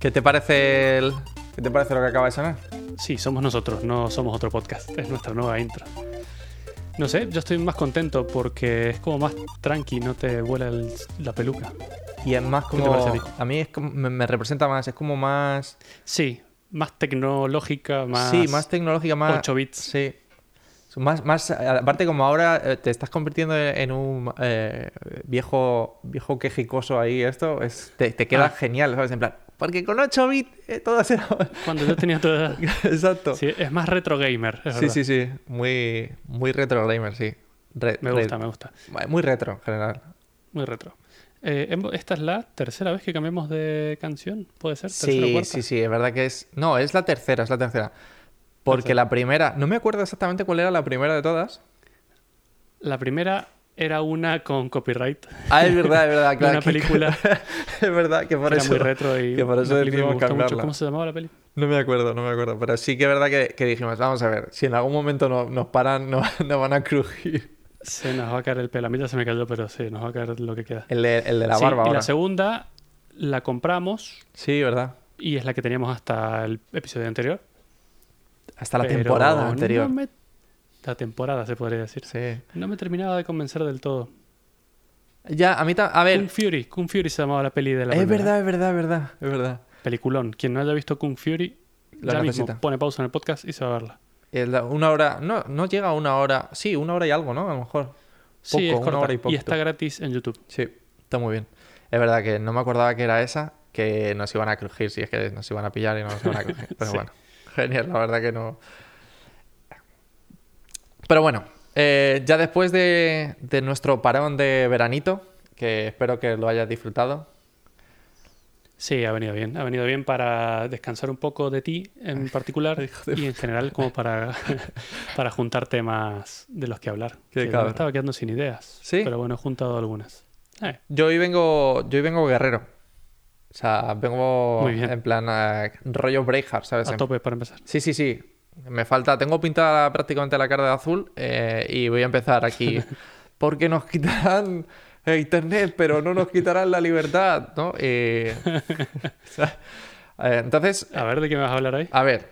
¿Qué te parece el... ¿Qué te parece lo que acaba de sonar? Sí, somos nosotros, no somos otro podcast. Es nuestra nueva intro. No sé, yo estoy más contento porque es como más tranqui, no te vuela el- la peluca. Y es más ¿Qué te como... parece a a mí es como- me, me representa más, es como más... Sí, más tecnológica, más. Sí, más tecnológica, más... 8 bits. Sí. Más, más, aparte como ahora eh, te estás convirtiendo en un eh, viejo viejo quejicoso ahí, esto es, te, te queda Ah. genial, ¿sabes? En plan, porque con 8 bits eh, todo. Cuando yo tenía toda edad. Exacto. Sí, es más retro gamer. es Sí, verdad. sí, sí. Muy, muy retro gamer, sí. Re- Me gusta, me gusta. Muy retro, en general. Muy retro. Eh, esta es la tercera vez que cambiamos de canción, ¿puede ser? ¿Tercera o Sí, cuarta? sí, sí, es verdad que es... No, es la tercera, es la tercera. Porque la primera... No me acuerdo exactamente cuál era la primera de todas. La primera era una con copyright. Ah, es verdad, es verdad, claro. una película. es verdad que por era eso... muy retro y que por eso decidimos gustó mucho. cambiarla. ¿Cómo se llamaba la peli? No me acuerdo, no me acuerdo. Pero sí que es verdad que, que dijimos, vamos a ver, si en algún momento no- nos paran, no- nos van a crujir. Se nos va a caer el pelo. A mí ya se me cayó, pero sí, nos va a caer lo que queda. El de, el de la Sí, barba y ahora. la segunda la compramos Sí, ¿verdad? y es la que teníamos hasta el episodio anterior. Hasta la pero temporada no anterior. me- La temporada, se podría decir. Sí. No me terminaba de convencer del todo. Ya, a mí A ver, Kung Fury. Kung Fury se llamaba la peli de la es primera. verdad, es verdad, es verdad. Es verdad. Peliculón. Quien no haya visto Kung Fury, Lo ya mismo pone pausa en el podcast y se va a verla. La- Una hora... No, no llega a una hora... Sí, una hora y algo, ¿no? A lo mejor. sí, es una corta. hora y y, está gratis en YouTube. Sí, está muy bien. Es verdad que no me acordaba que era esa, que nos iban a crujir, si es que nos iban a pillar y no nos iban a crujir. Pero Sí. bueno, genial, la verdad que no. Pero bueno, eh, ya después de, de nuestro parón de veranito, que espero que lo hayas disfrutado. Sí, ha venido bien. Ha venido bien para descansar un poco de ti en particular y en general como para, para juntar temas de los que hablar. Qué Que me estaba quedando sin ideas. ¿Sí? Pero bueno, he juntado algunas. Eh, Yo hoy vengo, yo hoy vengo guerrero. O sea, vengo en plan eh, rollo Braveheart, ¿sabes? a tope para empezar. Sí, sí, sí. Me falta, tengo pintada prácticamente la cara de azul eh, y voy a empezar aquí. Porque nos quitarán internet, pero no nos quitarán la libertad, ¿no? Eh, eh, entonces, A ver, ¿de qué me vas a hablar hoy? a ver.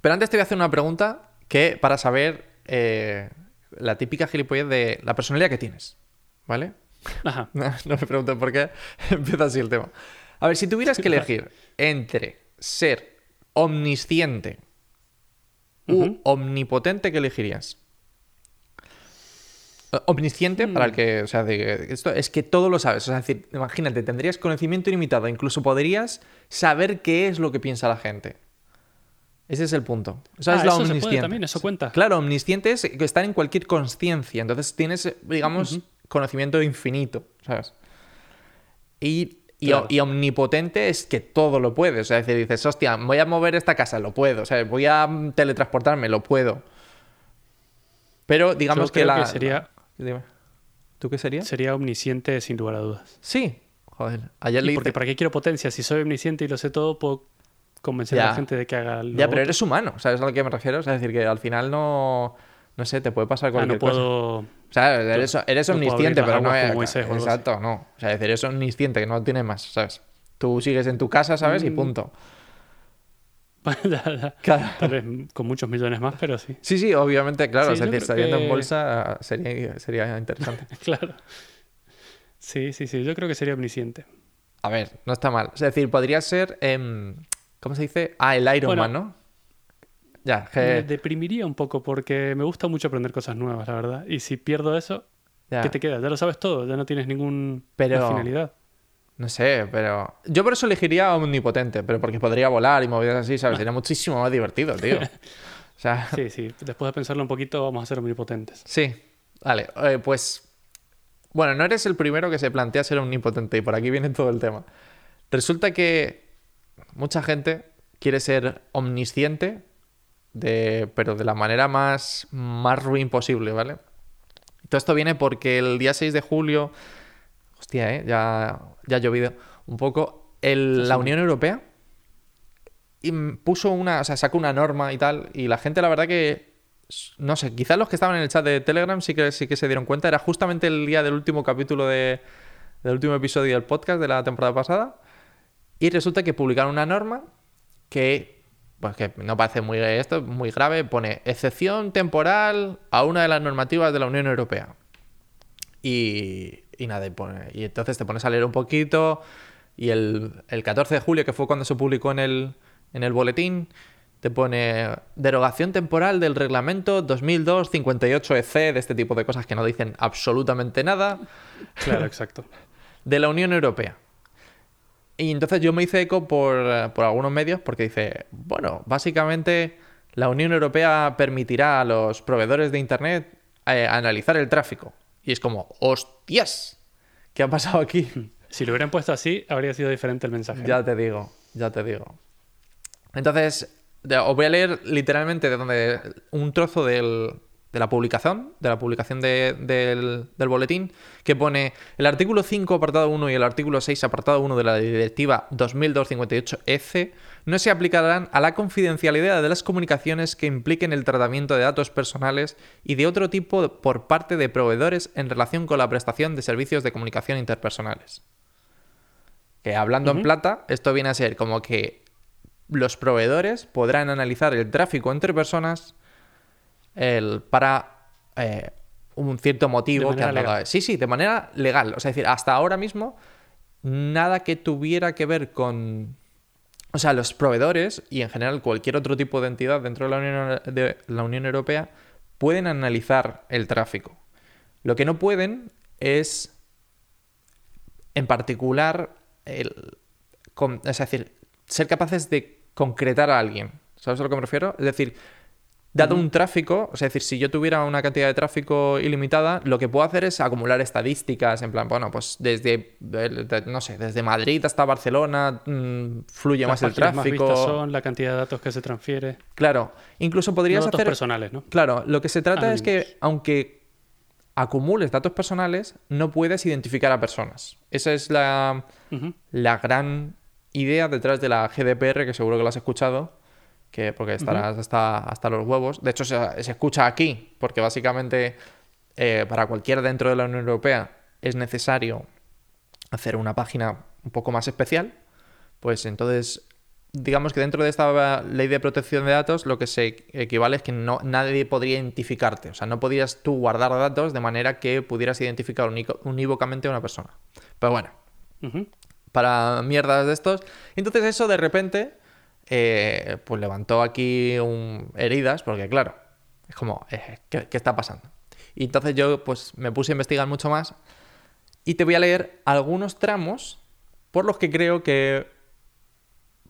Pero antes te voy a hacer una pregunta que para saber eh, la típica gilipollez de la personalidad que tienes, ¿vale? Ajá. No, no me pregunten por qué empieza así el tema. A ver, si tuvieras que elegir entre ser omnisciente u omnipotente, ¿qué elegirías? Omnisciente, para Mm. el que, o sea, de- esto es que todo lo sabes. O sea, es decir, imagínate, tendrías conocimiento ilimitado, incluso podrías saber qué es lo que piensa la gente. Ese es el punto. Esa Ah, es la eso se puede omnisciente. también, eso cuenta. Claro, omnisciente es que estar en cualquier conciencia. Entonces tienes, digamos, conocimiento infinito, ¿sabes? Y, y, Claro. y omnipotente es que todo lo puedes. O sea, es decir, dices, hostia, voy a mover esta casa, lo puedo. O sea, voy a teletransportarme, lo puedo. Pero digamos Yo que la. que sería, Dime. ¿Tú qué serías? sería omnisciente sin lugar a dudas. Sí. Joder. Ayer porque ¿para qué quiero potencia? Si soy omnisciente y lo sé todo, puedo convencer a la gente de que haga lo Ya, pero otro. eres humano, ¿sabes a lo que me refiero? O sea, es decir, que al final no. No sé, te puede pasar Ah, cualquier no cosa. O sea, eres, omnisciente, pero no es. así. Exacto, no. O sea, es decir, eres omnisciente, que no tiene más, ¿sabes? Tú sigues en tu casa, ¿sabes? Y Mm. punto. Ya, ya. Claro. Tal vez con muchos millones más, pero sí. Sí, sí, obviamente, claro. Sí, es decir, saliendo en bolsa sería, sería interesante. Claro. Sí, sí, sí. Yo creo que sería omnisciente. A ver, no está mal. Es decir, podría ser. em, ¿Cómo se dice? Ah, el Iron Bueno. Man, ¿no? Ya, Me deprimiría un poco porque me gusta mucho aprender cosas nuevas, la verdad. Y si pierdo eso, ya. ¿qué te queda? Ya lo sabes todo, ya no tienes ninguna Pero- finalidad. No sé, pero. Yo por eso elegiría omnipotente, pero porque podría volar y movidas así, ¿sabes? Sería muchísimo más divertido, tío. O sea. Sí, sí. Después de pensarlo un poquito, vamos a ser omnipotentes. Sí, vale, eh, pues bueno, no eres el primero que se plantea ser omnipotente y por aquí viene todo el tema. Resulta que mucha gente quiere ser omnisciente, de, pero de la manera más, más ruin posible, ¿vale? Todo esto viene porque el día 6 de julio, hostia, ¿eh? ya, ya ha llovido un poco, el- la Unión Europea puso una, o sea, sacó una norma y tal, y la gente la verdad que no sé, quizás los que estaban en el chat de Telegram sí que, sí que se dieron cuenta. Era justamente el día del último capítulo de, del último episodio del podcast de la temporada pasada. Y resulta que publicaron una norma que, pues que no parece muy esto, muy grave, pone excepción temporal a una de las normativas de la Unión Europea. Y, y nada, y, pone- y entonces te pones a leer un poquito. Y el, el 14 de julio, que fue cuando se publicó en el, en el boletín, te pone derogación temporal del reglamento 2002-58EC, E de este tipo de cosas que no dicen absolutamente nada, Claro, exacto. de la Unión Europea. Y entonces yo me hice eco por, eh, por algunos medios porque dice, bueno, básicamente la Unión Europea permitirá a los proveedores de Internet eh, analizar el tráfico. Y es como, hostias, ¿qué ha pasado aquí? Si lo hubieran puesto así, habría sido diferente el mensaje. Ya te digo, ya te digo. Entonces, os voy a leer literalmente de donde un trozo del- de la publicación, de la publicación de- del, del boletín, que pone el artículo 5, apartado 1 y el artículo 6, apartado 1 de la Directiva 2002-58-EC E no se aplicarán a la confidencialidad de las comunicaciones que impliquen el tratamiento de datos personales y de otro tipo por parte de proveedores en relación con la prestación de servicios de comunicación interpersonales. Que hablando en plata, esto viene a ser como que los proveedores podrán analizar el tráfico entre personas el- para eh, un cierto motivo que han dado. legal. Sí, sí, de manera legal. O sea, es decir, hasta ahora mismo, nada que tuviera que ver con. O sea, los proveedores y en general cualquier otro tipo de entidad dentro de la Unión, de la Unión Europea pueden analizar el tráfico. Lo que no pueden es, en particular, el, con- es decir, ser capaces de concretar a alguien. ¿Sabes a lo que me refiero? Es decir, dado un tráfico, o sea, es decir, si yo tuviera una cantidad de tráfico ilimitada, lo que puedo hacer es acumular estadísticas, en plan, bueno, pues desde, no sé, desde Madrid hasta Barcelona mm, fluye Las más el más tráfico. vistas son la cantidad de datos que se transfiere. Claro, incluso podrías No datos hacer... personales, ¿no? Claro, lo que se trata es que aunque acumules datos personales, no puedes identificar a personas. Esa es la, la gran idea detrás de la GDPR, que seguro que lo has escuchado, que porque estarás hasta, hasta los huevos. De hecho, se, se escucha aquí, porque básicamente eh, para cualquiera dentro de la Unión Europea es necesario hacer una página un poco más especial. Pues entonces, digamos que dentro de esta ley de protección de datos, lo que se equivale es que no, nadie podría identificarte. O sea, no podías tú guardar datos de manera que pudieras identificar unico- unívocamente a una persona. Pero bueno, para mierdas de estos. Entonces eso de repente, eh, pues levantó aquí un- heridas, porque claro, es como, eh, ¿qué, qué está pasando? Y entonces yo pues me puse a investigar mucho más y te voy a leer algunos tramos por los que creo que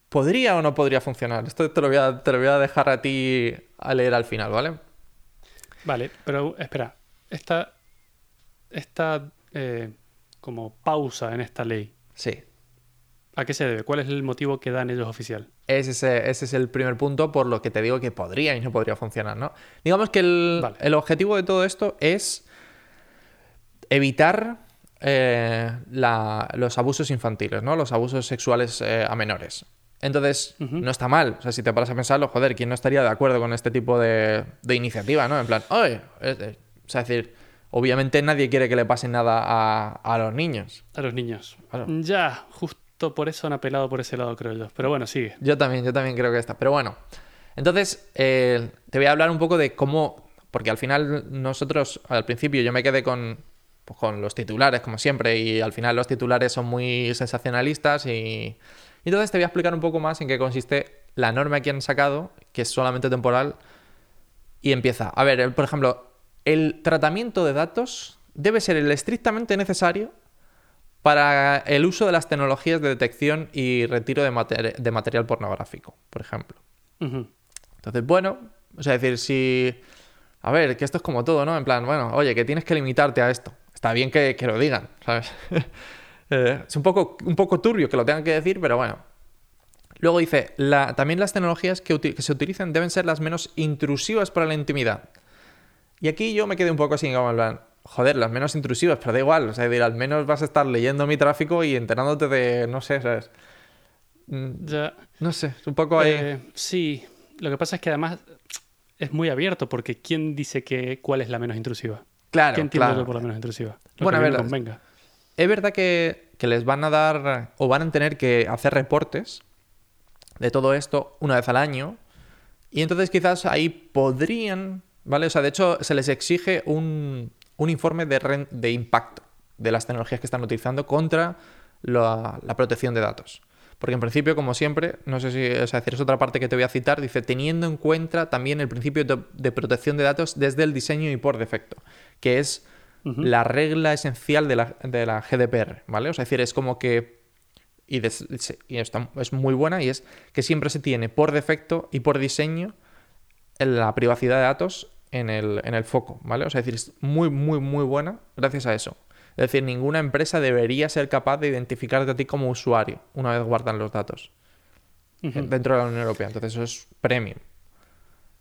podría o no podría funcionar. Esto te lo voy a, te lo voy a dejar a ti a leer al final, ¿vale? Vale, pero espera. Esta, esta eh, como pausa en esta ley, Sí. ¿A qué se debe? ¿Cuál es el motivo que dan ellos oficial? Ese es, ese es el primer punto por lo que te digo que podría y no podría funcionar, ¿no? Digamos que el, Vale. el objetivo de todo esto es evitar eh, la- los abusos infantiles, ¿no? Los abusos sexuales eh, a menores. Entonces, no está mal. O sea, si te paras a pensarlo, joder, ¿quién no estaría de acuerdo con este tipo de, de iniciativa, ¿no? En plan, oye, eh, eh", o sea, es decir, obviamente nadie quiere que le pase nada a, a los niños. A los niños. Claro. Ya, justo por eso han apelado por ese lado, creo yo. Pero bueno, sigue. Yo también, yo también creo que está. Pero bueno, entonces eh, te voy a hablar un poco de cómo, porque al final nosotros, al principio yo me quedé con, pues, con los titulares, como siempre, y al final los titulares son muy sensacionalistas y... entonces te voy a explicar un poco más en qué consiste la norma que han sacado, que es solamente temporal, y empieza. A ver, por ejemplo, el tratamiento de datos debe ser el estrictamente necesario para el uso de las tecnologías de detección y retiro de, mater- de material pornográfico, por ejemplo. Entonces, bueno, o sea, decir, si... A ver, que esto es como todo, ¿no? En plan, bueno, oye, que tienes que limitarte a esto. Está bien que, que lo digan, ¿sabes? Eh, es un poco, un poco turbio que lo tengan que decir, pero bueno. Luego dice, la, también las tecnologías que, se utilicen deben ser las menos intrusivas para la intimidad. Y aquí yo me quedé un poco así, como en plan, joder, las menos intrusivas, pero da igual, o sea, decir, al menos vas a estar leyendo mi tráfico y enterándote de, no sé, ¿sabes? Mm, Ya. No sé, un poco ahí... Eh, sí, lo que pasa es que además es muy abierto porque ¿quién dice que cuál es la menos intrusiva? claro, ¿Qué entiende claro. por la menos intrusiva? Lo Bueno, a ver, convenga. es verdad que, que les van a dar o van a tener que hacer reportes de todo esto una vez al año. Y entonces quizás ahí podrían, ¿vale? O sea, de hecho se les exige un, un informe de, impacto de las tecnologías que están utilizando contra la, la protección de datos. Porque en principio, como siempre, no sé si es decir, es otra parte que te voy a citar, dice, teniendo en cuenta también el principio de, de protección de datos desde el diseño y por defecto, que es la regla esencial de la, de la GDPR, ¿vale? O sea, es decir, es como que, y, des- es muy buena, y es que siempre se tiene por defecto y por diseño la privacidad de datos en el, en el foco, ¿vale? O sea, es decir, es muy, muy, muy buena gracias a eso. Es decir, ninguna empresa debería ser capaz de identificarte a ti como usuario una vez guardan los datos dentro de la Unión Europea. Entonces eso es premium.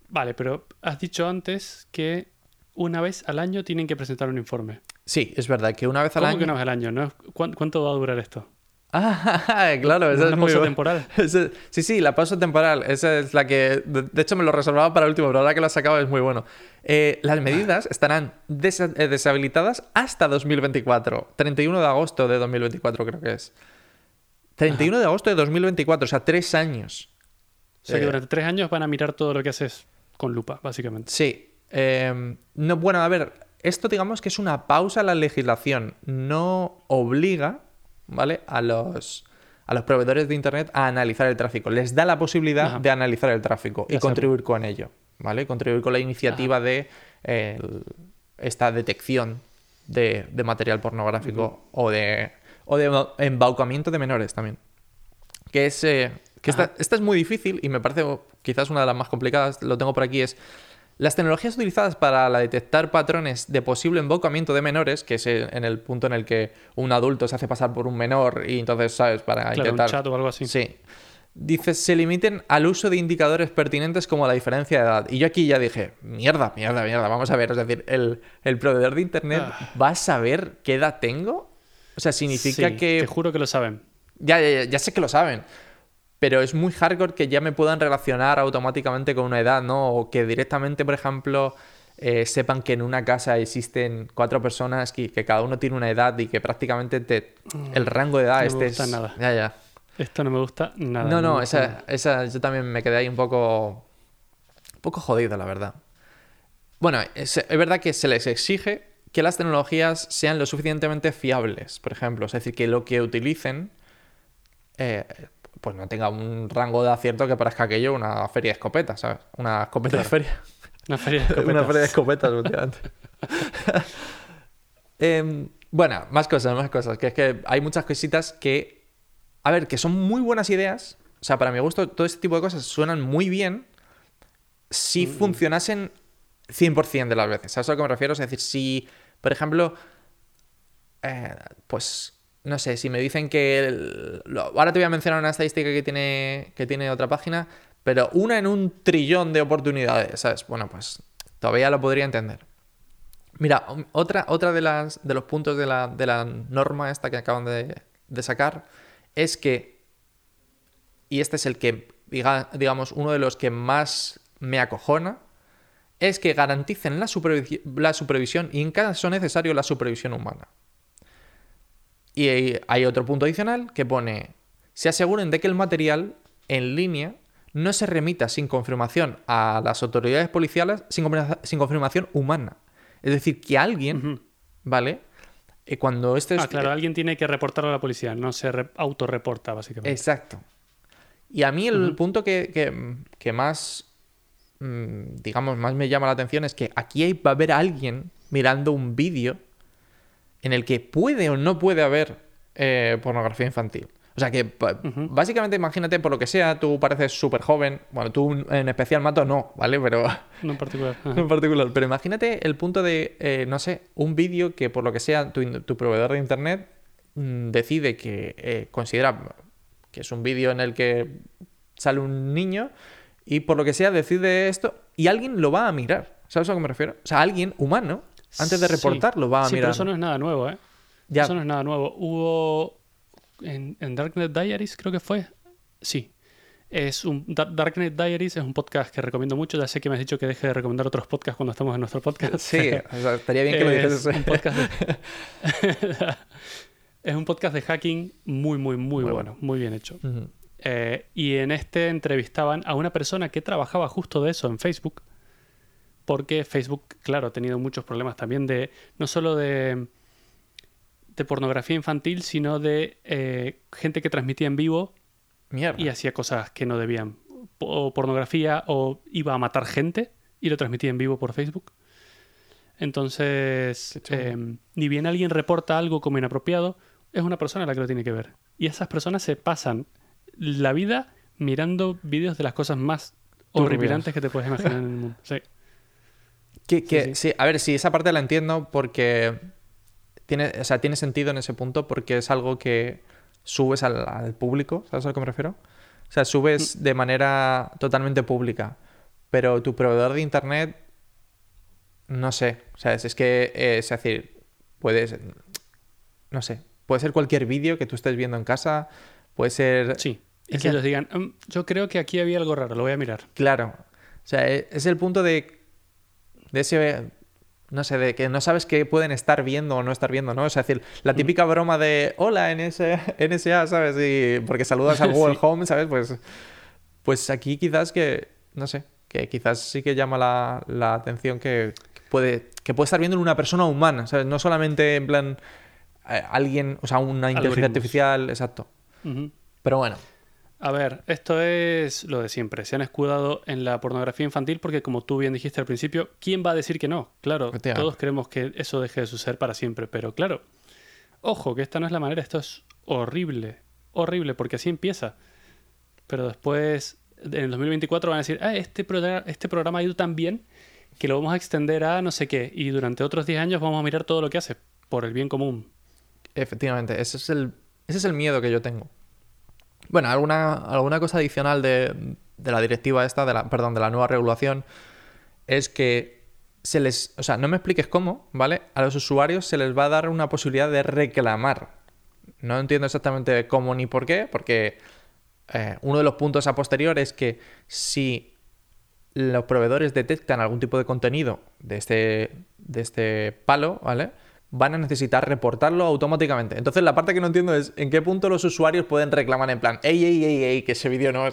Vale, pero has dicho antes que una vez al año tienen que presentar un informe. Sí, es verdad que una vez al ¿Cómo año... que una vez al año? ¿no? ¿Cuán- ¿Cuánto va a durar esto? Ah, claro, esa ¿Una es pausa temporal? Ese- sí, sí, la pausa temporal. Esa es la que. De, hecho, me lo reservaba para el último, pero ahora que lo has sacado es muy bueno. Eh, las medidas estarán eh, deshabilitadas hasta 2024. 31 de agosto de 2024, creo que es. 31 de agosto de 2024, o sea, tres años. O sea que Eh. durante tres años van a mirar todo lo que haces con lupa, básicamente. Sí. eh, no, bueno, a ver, esto digamos que es una pausa en la legislación. No obliga, ¿vale? A los, a los proveedores de Internet a analizar el tráfico. Les da la posibilidad Ajá. de analizar el tráfico y Ya contribuir con ello, ¿vale? Contribuir con la iniciativa de eh, esta detección de, de material pornográfico o de, o de embaucamiento de menores también. Que es. eh, que esta, esta es muy difícil y me parece quizás una de las más complicadas, lo tengo por aquí, es las tecnologías utilizadas para la detectar patrones de posible embaucamiento de menores, que es en el punto en el que un adulto se hace pasar por un menor y entonces, ¿sabes? Para Claro, intentar... un chat o algo así. Sí. Dice, se limiten al uso de indicadores pertinentes como la diferencia de edad. Y yo aquí ya dije, mierda, mierda, mierda, vamos a ver. Es decir, el, el proveedor de Internet Ah. va a saber qué edad tengo. O sea, significa Sí, que... Te juro que lo saben. Ya, ya, ya, ya sé que lo saben. Pero es muy hardcore que ya me puedan relacionar automáticamente con una edad, ¿no? O que directamente, por ejemplo, eh, sepan que en una casa existen cuatro personas y que cada uno tiene una edad y que prácticamente te, el rango de edad No me gusta es... nada. Ya, ya. Esto no me gusta nada. No, no, esa, esa yo también me quedé ahí un poco. Un poco jodido, la verdad. Bueno, es, es verdad que se les exige que las tecnologías sean lo suficientemente fiables, por ejemplo. Es decir, que lo que utilicen. eh, pues no tenga un rango de acierto que parezca aquello una feria de escopetas, ¿sabes? Una escopeta de feria. Una feria de Una escopetas. feria de escopetas, últimamente. Em, bueno, más cosas, más cosas. Que es que hay muchas cositas que. A ver, que son muy buenas ideas. O sea, para mi gusto, todo este tipo de cosas suenan muy bien si Mm. funcionasen 100% de las veces. ¿Sabes a lo que me refiero? Es decir, si, por ejemplo, eh, pues, no sé, si me dicen que... lo- ahora te voy a mencionar una estadística que tiene, que tiene otra página, pero una en un trillón de oportunidades, ¿sabes? Bueno, pues todavía lo podría entender. Mira, um, otra, otra de, las, de los puntos de la, de la norma esta que acaban de, sacar es que, y este es el que, diga- digamos, uno de los que más me acojona, es que garanticen la, supervisi- la supervisión y en caso necesario la supervisión humana. Y hay- otro punto adicional que pone, se aseguren de que el material en línea no se remita sin confirmación a las autoridades policiales sin, confirma- sin confirmación humana. Es decir, que alguien. ¿vale? Eh, cuando este es... Ah, claro, alguien tiene que reportarlo a la policía, no se re- autorreporta, básicamente. Exacto. Y a mí el punto que, que- que más, mm, digamos, más me llama la atención es que aquí va a haber alguien mirando un vídeo en el que puede o no puede haber eh, pornografía infantil. O sea que básicamente imagínate por lo que sea, tú pareces súper joven, bueno, tú en especial Mato no, ¿vale? Pero No en particular. Ajá. en particular. Pero imagínate el punto de, eh, no sé, un vídeo que por lo que sea tu, tu proveedor de internet mm, decide que eh, considera que es un vídeo en el que sale un niño y por lo que sea decide esto y alguien lo va a mirar. ¿Sabes a que me refiero? O sea, alguien humano, antes de Sí. reportarlo, va a Sí, mirar. pero eso no es nada nuevo, ¿eh? Ya. Eso no es nada nuevo. Hubo en, en Darknet Diaries, creo que fue. Sí. Es un Dar- Darknet Diaries es un podcast que recomiendo mucho. Ya sé que me has dicho que deje de recomendar otros podcasts cuando estamos en nuestro podcast. Sí, o sea, estaría bien que lo Es dijeses. un podcast de- Es un podcast de hacking muy, muy, muy, Muy bueno, bueno. muy bien hecho. Eh, y en este entrevistaban a una persona que trabajaba justo de eso en Facebook, porque Facebook, claro, ha tenido muchos problemas también de, no solo de, de pornografía infantil, sino de eh, gente que transmitía en vivo Mierda. y hacía cosas que no debían. O pornografía o iba a matar gente y lo transmitía en vivo por Facebook. Entonces, eh, ni bien alguien reporta algo como inapropiado, es una persona la que lo tiene que ver. Y esas personas se pasan la vida mirando vídeos de las cosas más horripilantes que te puedes imaginar en el mundo. Sí. Que- que- sí. sí, a ver, sí, esa parte la entiendo porque tiene, o sea, tiene sentido en ese punto porque es algo que subes al, al público, ¿sabes a lo que me refiero? O sea, subes de manera totalmente pública, pero tu proveedor de internet, no sé, o sea, es, es que, eh, es decir, puedes, no sé, puede ser cualquier vídeo que tú estés viendo en casa, puede ser... Sí. Y Es que que- ellos digan, "Mm, yo creo que aquí había algo raro, lo voy a mirar. Claro. O sea, e- es el punto de, de ese, no sé, de que no sabes qué pueden estar viendo o no estar viendo, ¿no? O sea, es decir, la típica broma de, hola, NS, NSA, ¿sabes? Y porque saludas al Google Sí. Home, ¿sabes? Pues, pues aquí quizás que, no sé, que quizás sí que llama la, la atención que puede, que puede estar viendo una persona humana, ¿sabes? No solamente en plan eh, alguien, o sea, una inteligencia artificial, exacto. Pero bueno, A ver, esto es lo de siempre. Se han escudado en la pornografía infantil porque, como tú bien dijiste al principio, ¿quién va a decir que no? Claro, todos queremos que eso deje de suceder para siempre, pero claro, ojo, que esta no es la manera, esto es horrible, horrible, porque así empieza. Pero después, en el 2024 van a decir, ah, este, programa, este programa ha ido tan bien que lo vamos a extender a no sé qué, y durante otros 10 años vamos a mirar todo lo que hace, por el bien común. Efectivamente, ese es el, ese es el miedo que yo tengo. Bueno, alguna, alguna cosa adicional de, de la directiva esta, de la, perdón, de la nueva regulación, es que se les, o sea, no me expliques cómo, ¿vale? A los usuarios se les va a dar una posibilidad de reclamar. No entiendo exactamente cómo ni por qué, porque eh, uno de los puntos a posterior es que si los proveedores detectan algún tipo de contenido de este, de este palo, ¿vale? Van a necesitar reportarlo automáticamente. Entonces, la parte que no entiendo es en qué punto los usuarios pueden reclamar en plan, ey, ey, ey, ey, que ese vídeo no.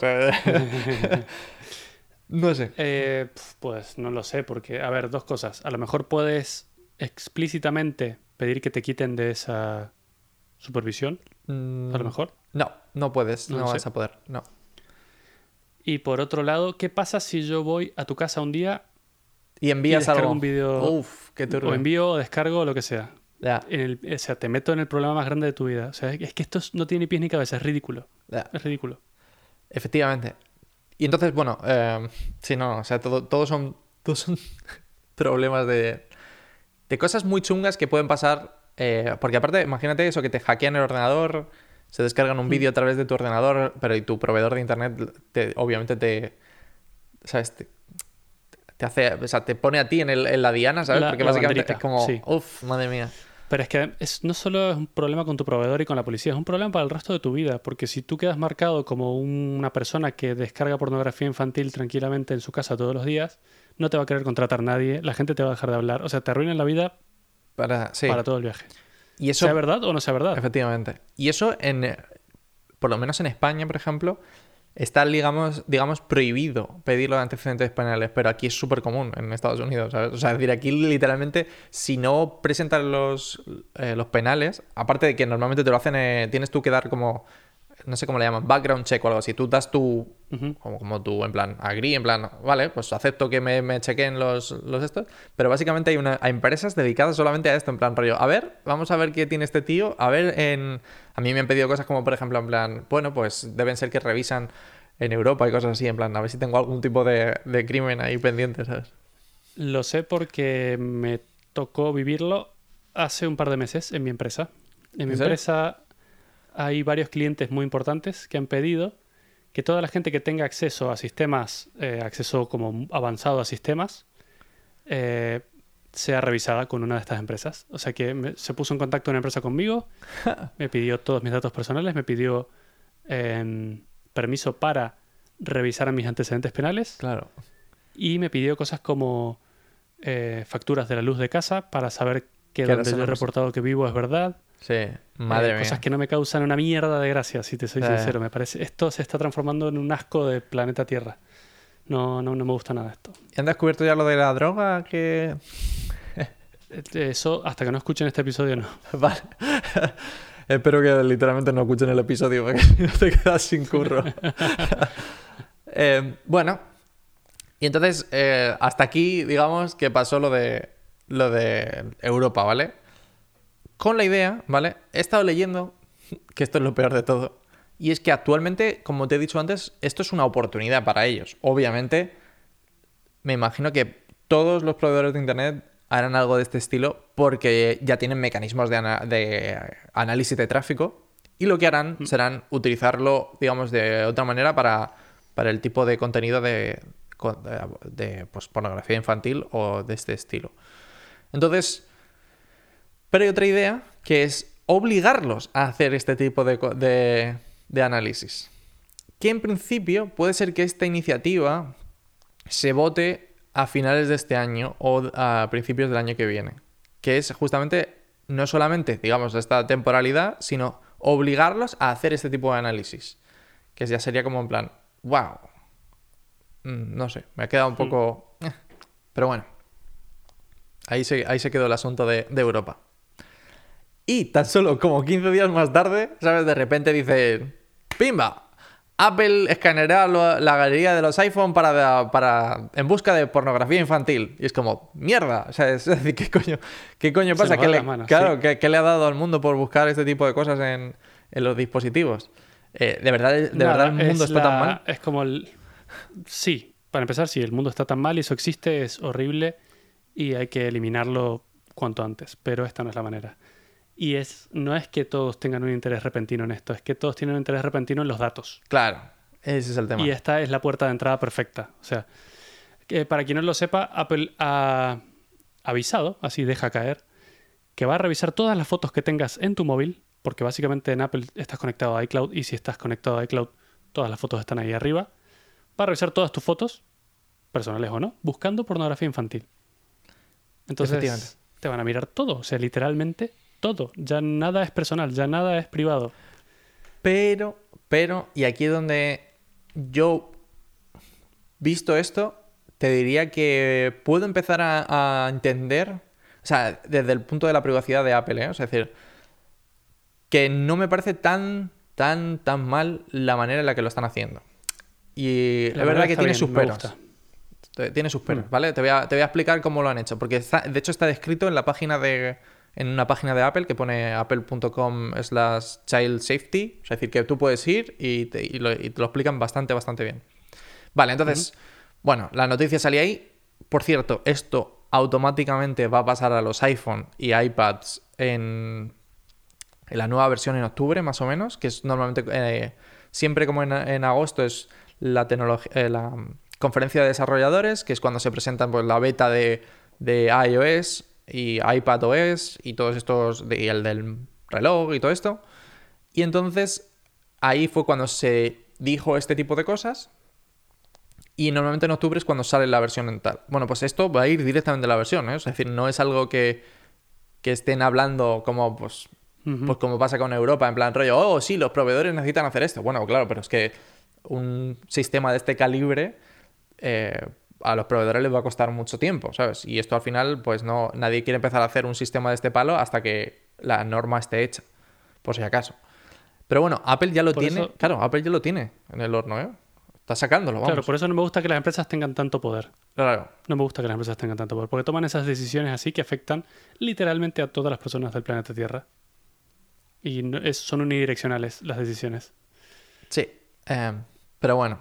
no sé. Eh, pues no lo sé, porque, a ver, dos cosas. A lo mejor puedes explícitamente pedir que te quiten de esa supervisión, Mm, a lo mejor. No, no puedes, No no, sé. vas a poder, no. Y por otro lado, ¿qué pasa si yo voy a tu casa un día Y envías algo. un vídeo- Uf, qué turbio. o envío o descargo o lo que sea? Ya, En el, o sea, te meto en el problema más grande de tu vida. O sea, es que esto es- no tiene ni pies ni cabeza, es ridículo. Es ridículo. Efectivamente. Y entonces, bueno, eh, sí, no, o sea, todo, todos son, todos son problemas de, de cosas muy chungas que pueden pasar. eh, porque aparte, imagínate eso, que te hackean el ordenador, se descargan un vídeo a través de tu ordenador, pero y tu proveedor de internet, te, obviamente te, ¿sabes? Te, te hace, o sea, te pone a ti en, el- en la diana, ¿sabes? La- porque la básicamente banderita, es como, sí. uff, madre mía. Pero es que es, no solo es un problema con tu proveedor y con la policía, es un problema para el resto de tu vida. Porque si tú quedas marcado como una persona que descarga pornografía infantil tranquilamente en su casa todos los días, no te va a querer contratar nadie, la gente te va a dejar de hablar. O sea, te arruinan la vida Para, sí. para todo el viaje. y eso, Sea verdad o no sea verdad. Efectivamente. Y eso, en, por lo menos en España, por ejemplo, está, digamos, digamos prohibido pedirlo de antecedentes penales, pero aquí es súper común en Estados Unidos. O sea, es decir, aquí literalmente, si no presentan los, eh, los penales, aparte de que normalmente te lo hacen, eh, tienes tú que dar como, no sé cómo le llaman, background check o algo así, tú das tu, como, como tú, en plan, agree, en plan, vale, pues acepto que me, me chequeen los, los estos, pero básicamente hay, una, hay empresas dedicadas solamente a esto, en plan, rollo, a ver, vamos a ver qué tiene este tío, a ver, en... A mí me han pedido cosas como, por ejemplo, en plan, bueno, pues deben ser que revisan en Europa y cosas así, en plan, a ver si tengo algún tipo de, de crimen ahí pendiente, ¿sabes? Lo sé porque me tocó vivirlo hace un par de meses en mi empresa. En mi empresa hay varios clientes muy importantes que han pedido que toda la gente que tenga acceso a sistemas, eh, acceso como avanzado a sistemas, eh, sea revisada con una de estas empresas. O sea que me- se puso en contacto una empresa conmigo, me pidió todos mis datos personales, me pidió em, permiso para revisar mis antecedentes penales Claro. y me pidió cosas como eh, facturas de la luz de casa para saber que Que donde yo he reportado que vivo es verdad. Sí, madre Eh, mía. Cosas que no me causan una mierda de gracia, si te soy Eh. sincero. Me parece, esto se está transformando en un asco de planeta Tierra. No, no, no me gusta nada esto. ¿Y han descubierto ya lo de la droga? Que... Eh, Eso, hasta que no escuchen este episodio, no. Vale. Espero que literalmente no escuchen el episodio porque no te quedas sin curro. Eh, bueno, y entonces eh, hasta aquí, digamos, que pasó lo de, lo de Europa, ¿vale? Con la idea, ¿vale? He estado leyendo, que esto es lo peor de todo, y es que actualmente, como te he dicho antes, esto es una oportunidad para ellos. Obviamente, me imagino que todos los proveedores de Internet harán algo de este estilo porque ya tienen mecanismos de, ana- de análisis de tráfico y lo que harán serán utilizarlo, digamos, de otra manera para, para el tipo de contenido de, de, de, pues, pornografía infantil o de este estilo. Entonces, pero hay otra idea que es obligarlos a hacer este tipo de, de análisis. Que en principio puede ser que esta iniciativa se vote a finales de este año o a principios del año que viene. Que es justamente no solamente, digamos, esta temporalidad, sino obligarlos a hacer este tipo de análisis. Que ya sería como en plan, wow. Mm, No sé, me ha quedado un poco... eh, Pero bueno. Ahí se, ahí se quedó el asunto de, de Europa. Y tan solo como 15 días más tarde, ¿sabes? De repente dice, ¡pimba! Apple escaneará lo- la galería de los iPhone para, para, en busca de pornografía infantil. Y es como, mierda. O sea, es, decir, ¿qué coño, qué coño pasa? ¿Qué le, las manos, claro, sí. ¿qué, qué le ha dado al mundo por buscar este tipo de cosas en, en los dispositivos? Eh, de verdad, de Nada, verdad el mundo es está tan mal. Es como el... Sí, para empezar, sí, el mundo está tan mal y eso existe, es horrible y hay que eliminarlo cuanto antes, pero esta no es la manera. Y es, no es que todos tengan un interés repentino en esto, es que todos tienen un interés repentino en los datos. Claro, ese es el tema. Y esta es la puerta de entrada perfecta. O sea, que para quien no lo sepa, Apple ha avisado, así deja caer, que va a revisar todas las fotos que tengas en tu móvil, porque básicamente en Apple estás conectado a iCloud y si estás conectado a iCloud, todas las fotos están ahí arriba. Va a revisar todas tus fotos, personales o no, buscando pornografía infantil. Entonces, te van a mirar todo, o sea, literalmente todo. Ya nada es personal, ya nada es privado. Pero, pero, y aquí es donde yo, visto esto, te diría que puedo empezar a, a entender, o sea, desde el punto de la privacidad de Apple, ¿eh? O sea, es decir, que no me parece tan, tan, tan mal la manera en la que lo están haciendo. Y La es verdad que tiene bien, sus peros. gusta. Tiene sus peros, Mm. ¿vale? Te voy, a, te voy a explicar cómo lo han hecho. Porque está- de hecho está descrito en la página de. En una página de Apple que pone apple.com slash child safety. Es decir, que tú puedes ir y te, y lo, y te lo explican bastante, bastante bien. Vale, entonces, bueno, la noticia salía ahí. Por cierto, esto automáticamente va a pasar a los iPhone y iPads en, en la nueva versión en octubre, más o menos, que es normalmente, eh, siempre como en, en agosto es la, tecnología, eh, la conferencia de desarrolladores, que es cuando se presentan pues, la beta de, de iOS y iPadOS y todos estos, de- y el del reloj y todo esto. Y entonces ahí fue cuando se dijo este tipo de cosas. Y normalmente en octubre es cuando sale la versión en tal. Bueno, pues esto va a ir directamente a la versión, ¿eh? Es decir, no es algo que, que estén hablando como, pues, pues como pasa con Europa, en plan rollo, oh, sí, los proveedores necesitan hacer esto. Bueno, claro, pero es que un sistema de este calibre eh, a los proveedores les va a costar mucho tiempo, ¿sabes? Y esto al final, pues no, nadie quiere empezar a hacer un sistema de este palo hasta que la norma esté hecha, por si acaso. Pero bueno, Apple ya lo Por tiene, eso- claro, Apple ya lo tiene en el horno, ¿eh? Está sacándolo, vamos. Claro, por eso no me gusta que las empresas tengan tanto poder. Claro. No me gusta que las empresas tengan tanto poder, porque toman esas decisiones así que afectan literalmente a todas las personas del planeta Tierra. Y no- es- son unidireccionales las decisiones. Sí, eh, pero bueno.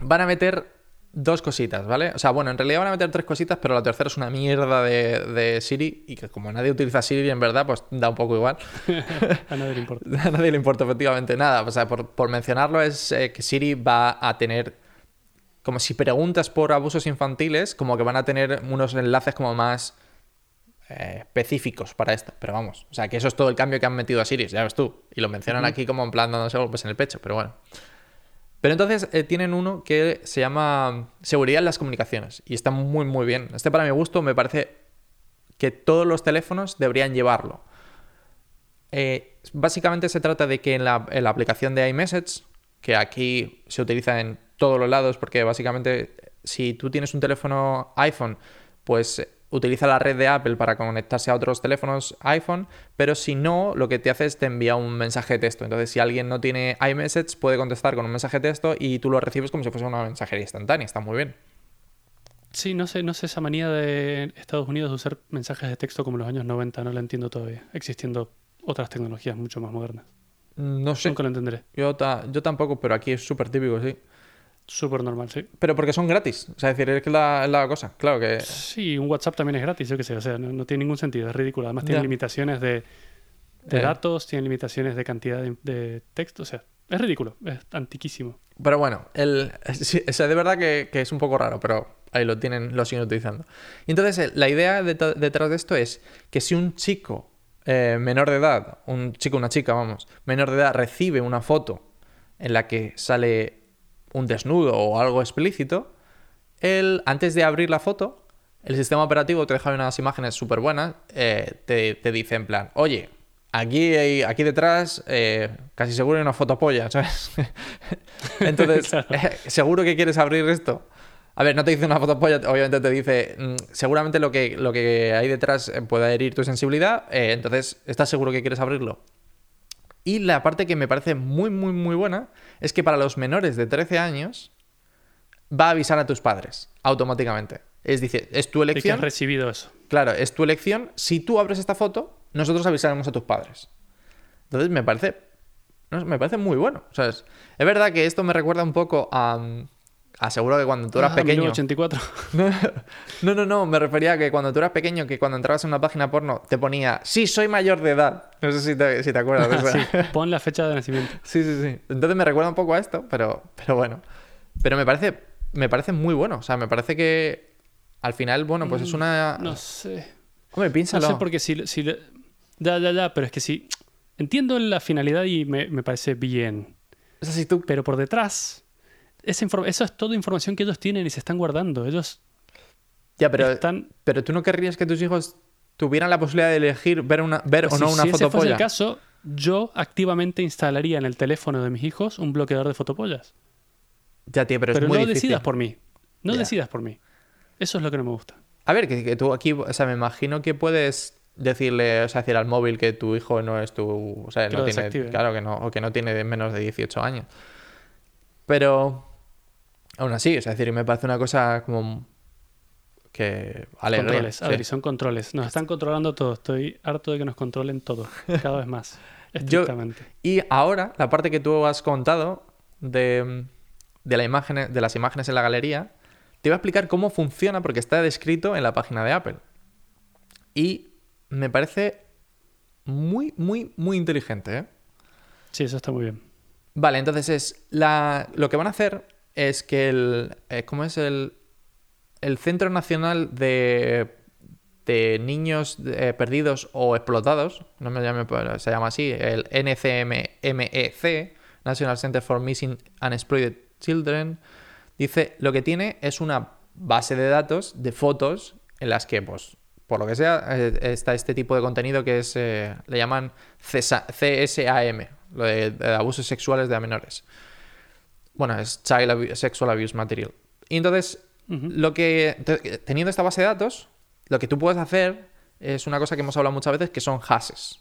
Van a meter dos cositas, ¿vale? O sea, bueno, en realidad van a meter tres cositas, pero la tercera es una mierda de, de Siri y que como nadie utiliza Siri en verdad, pues da un poco igual. A nadie le importa. A nadie le importa efectivamente nada. O sea, por, por mencionarlo es eh, que Siri va a tener, como si preguntas por abusos infantiles, como que van a tener unos enlaces como más eh, específicos para esto. Pero vamos, o sea, que eso es todo el cambio que han metido a Siri, ya ves tú. Y lo mencionan aquí como en plan dándose golpes en el pecho, pero bueno. Pero entonces eh, tienen uno que se llama seguridad en las comunicaciones y está muy muy bien. Este para mi gusto me parece que todos los teléfonos deberían llevarlo. eh, básicamente se trata de que en la, en la aplicación de iMessage, que aquí se utiliza en todos los lados, porque básicamente si tú tienes un teléfono iPhone, pues utiliza la red de Apple para conectarse a otros teléfonos iPhone, pero si no, lo que te hace es te envía un mensaje de texto. Entonces, si alguien no tiene iMessage, puede contestar con un mensaje de texto y tú lo recibes como si fuese una mensajería instantánea. Está muy bien. Sí, no sé, no sé esa manía de Estados Unidos de usar mensajes de texto como en los años 90, no la entiendo todavía, existiendo otras tecnologías mucho más modernas. No sé. Nunca lo entenderé. Yo, ta- yo tampoco, pero aquí es súper típico, sí. Súper normal, sí. Pero porque son gratis. O sea, decir, es que la, es la cosa. Claro que. Sí, un WhatsApp también es gratis, yo qué sé, o sea, no, no tiene ningún sentido, es ridículo. Además tiene limitaciones de, de Eh. datos, tiene limitaciones de cantidad de, de texto, o sea, es ridículo, es antiquísimo. Pero bueno, el, sí, o sea, de verdad que, que es un poco raro, pero ahí lo tienen, lo siguen utilizando. Y entonces, eh, la idea det- detrás de esto es que si un chico eh, menor de edad, un chico, una chica, vamos, menor de edad, recibe una foto en la que sale un desnudo o algo explícito, él, antes de abrir la foto, el sistema operativo te deja unas imágenes súper buenas, eh, te, te dice en plan, oye, aquí, aquí detrás eh, casi seguro hay una fotopolla, ¿sabes? Entonces, Claro. eh, ¿seguro que quieres abrir esto? A ver, no te dice una fotopolla, obviamente te dice, mm, seguramente lo que, lo que hay detrás puede herir tu sensibilidad, entonces, ¿estás seguro que quieres abrirlo? Y la parte que me parece muy, muy, muy buena es que para los menores de 13 años va a avisar a tus padres automáticamente. Es decir, es tu Y que has elección. recibido eso. Claro, es tu elección. Si tú abres esta foto, nosotros avisaremos a tus padres. Entonces me parece. no me parece muy bueno. O sea, es, es verdad que esto me recuerda un poco a. mm, a seguro que cuando tú eras Ah, pequeño. 1984. No, no, no, me refería a que cuando tú eras pequeño, que cuando entrabas en una página porno te ponía, sí, soy mayor de edad. No sé si te, si te acuerdas de eso. sí, pon la fecha de nacimiento. Sí, sí, sí. Entonces me recuerda un poco a esto, pero, pero bueno. Pero me parece, me parece muy bueno. O sea, me parece que al final, bueno, pues es una. Mm, No sé. Hombre, No piénsalo. sé porque si, si Ya, ya, ya, pero es que sí. Entiendo la finalidad y me, me parece bien. O sea, si tú. Pero por detrás, esa eso es toda información que ellos tienen y se están guardando. Ellos Ya, pero, están. pero tú no querrías que tus hijos tuvieran la posibilidad de elegir ver, una, ver o si, no una si ese fuese fotopolla. el caso, yo activamente instalaría en el teléfono de mis hijos un bloqueador de fotopollas. Ya, tío, pero, Pero, es muy no difícil. decidas por mí. No decidas por mí. Eso es lo que no me gusta. A ver, que, que tú aquí, o sea, me imagino que puedes decirle, o sea, decir al móvil que tu hijo no es tu, o sea, Que no tiene, desactive. claro que no, o que no tiene menos de 18 años. Pero aún así, es decir, me parece una cosa como que alegría. Controles, sí. Adri, son controles. Nos están controlando todo. Estoy harto de que nos controlen todo. Cada vez más. Estrictamente. Y ahora, la parte que tú has contado de, de, la imagen, de las imágenes en la galería, te voy a explicar cómo funciona porque está descrito en la página de Apple. Y me parece muy, muy, muy inteligente, ¿eh? Sí, eso está muy bien. Vale, entonces es la, lo que van a hacer es que el eh, ¿cómo es el el Centro Nacional de de niños eh, perdidos o explotados, no me llame se llama así, el NCMEC, E National Center for Missing and Exploited Children, dice lo que tiene es una base de datos de fotos en las que pues por lo que sea, eh, está este tipo de contenido que es, eh, le llaman CSA CSAM, lo de abusos sexuales de menores. Bueno, es Child Sexual Abuse Material. Y entonces, lo que, te- teniendo esta base de datos, lo que tú puedes hacer es una cosa que hemos hablado muchas veces, que son hashes.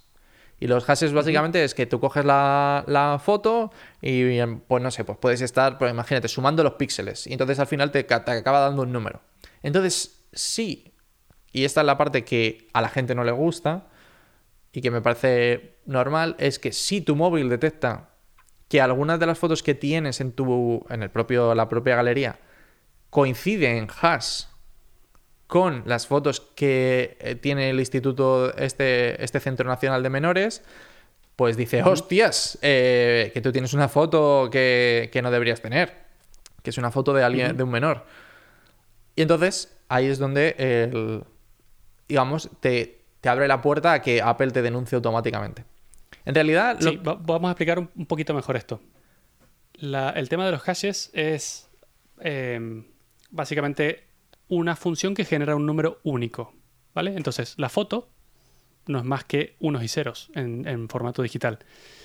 Y los hashes básicamente es que tú coges la, la foto y, pues no sé, pues puedes estar, pues imagínate, sumando los píxeles. Y entonces al final te, te acaba dando un número. Entonces, sí, y esta es la parte que a la gente no le gusta y que me parece normal, es que si tu móvil detecta que algunas de las fotos que tienes en tu en el propio la propia galería coinciden en hash con las fotos que eh, tiene el instituto este este centro nacional de menores pues dice hostias eh, que tú tienes una foto que, que no deberías tener que es una foto de alguien de un menor y entonces ahí es donde el, digamos te, te abre la puerta a que Apple te denuncie automáticamente en realidad Sí, va- vamos a explicar un, poquito mejor esto. El tema de los hashes es eh, básicamente una función que genera un número único. ¿Vale? Entonces, la foto no es más que unos y ceros en, formato digital.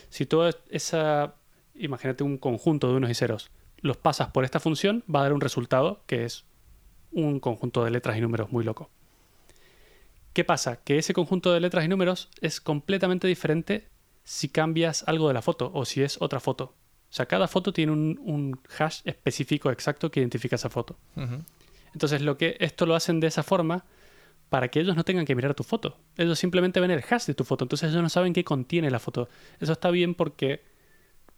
Si tú esa, imagínate un conjunto de unos y ceros, los pasas por esta función, va a dar un resultado que es un conjunto de letras y números muy loco. ¿Qué pasa? Que ese conjunto de letras y números es completamente diferente si cambias algo de la foto o si es otra foto. O sea, cada foto tiene un, hash específico exacto que identifica esa foto. Entonces, lo que esto lo hacen de esa forma para que ellos no tengan que mirar tu foto. Ellos simplemente ven el hash de tu foto. Entonces, ellos no saben qué contiene la foto. Eso está bien porque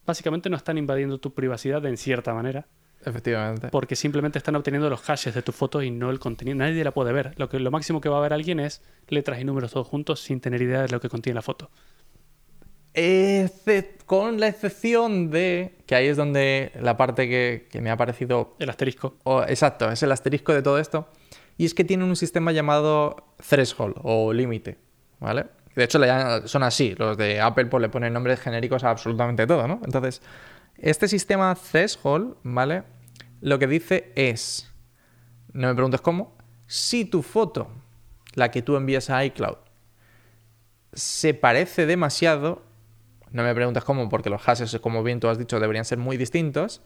básicamente no están invadiendo tu privacidad en cierta manera. Efectivamente. Porque simplemente están obteniendo los hashes de tu foto y no el contenido. Nadie la puede ver. Lo, que, lo máximo que va a ver alguien es letras y números todos juntos sin tener idea de lo que contiene la foto. Con la excepción de que ahí es donde la parte que, me ha parecido... El asterisco. exacto, es el asterisco de todo esto. Y es que tiene un sistema llamado threshold o límite, ¿vale? De hecho, son así. Los de Apple pues, le ponen nombres genéricos a absolutamente todo, ¿no? Entonces, este sistema threshold, ¿vale? Lo que dice es, no me preguntes cómo, si tu foto, la que tú envías a iCloud, se parece demasiado, no me preguntes cómo, porque los hashes, como bien tú has dicho, deberían ser muy distintos,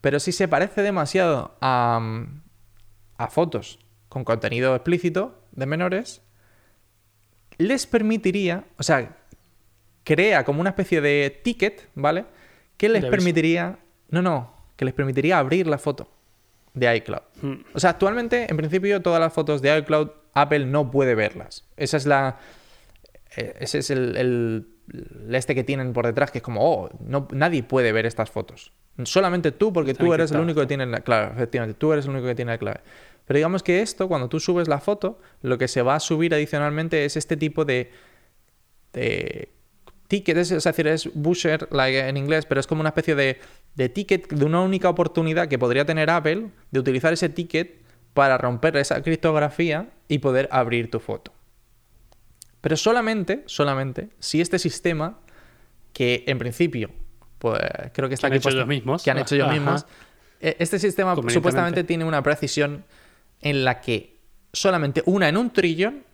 pero si se parece demasiado a, a fotos con contenido explícito de menores, les permitiría, o sea, crea como una especie de ticket, ¿vale? que les permitiría. No, no, que les permitiría abrir la foto de iCloud. Hmm. O sea, actualmente, en principio, todas las fotos de iCloud, Apple no puede verlas. Esa es la. Eh, ese es el, este que tienen por detrás, que es como, oh, no, nadie puede ver estas fotos. Solamente tú, porque tú eres el único que tiene la clave. Efectivamente, tú eres el único que tiene la clave. Pero digamos que esto, cuando tú subes la foto, lo que se va a subir adicionalmente es este tipo de, de ticket, es, decir, es busher en inglés, pero es como una especie de, ticket, de una única oportunidad que podría tener Apple de utilizar ese ticket para romper esa criptografía y poder abrir tu foto. Pero solamente, solamente, si este sistema, que en principio, pues creo que está que aquí. Han ellos mismos. Que han hecho ellos mismos. Eh, este sistema supuestamente tiene una precisión en la que solamente una en un trillón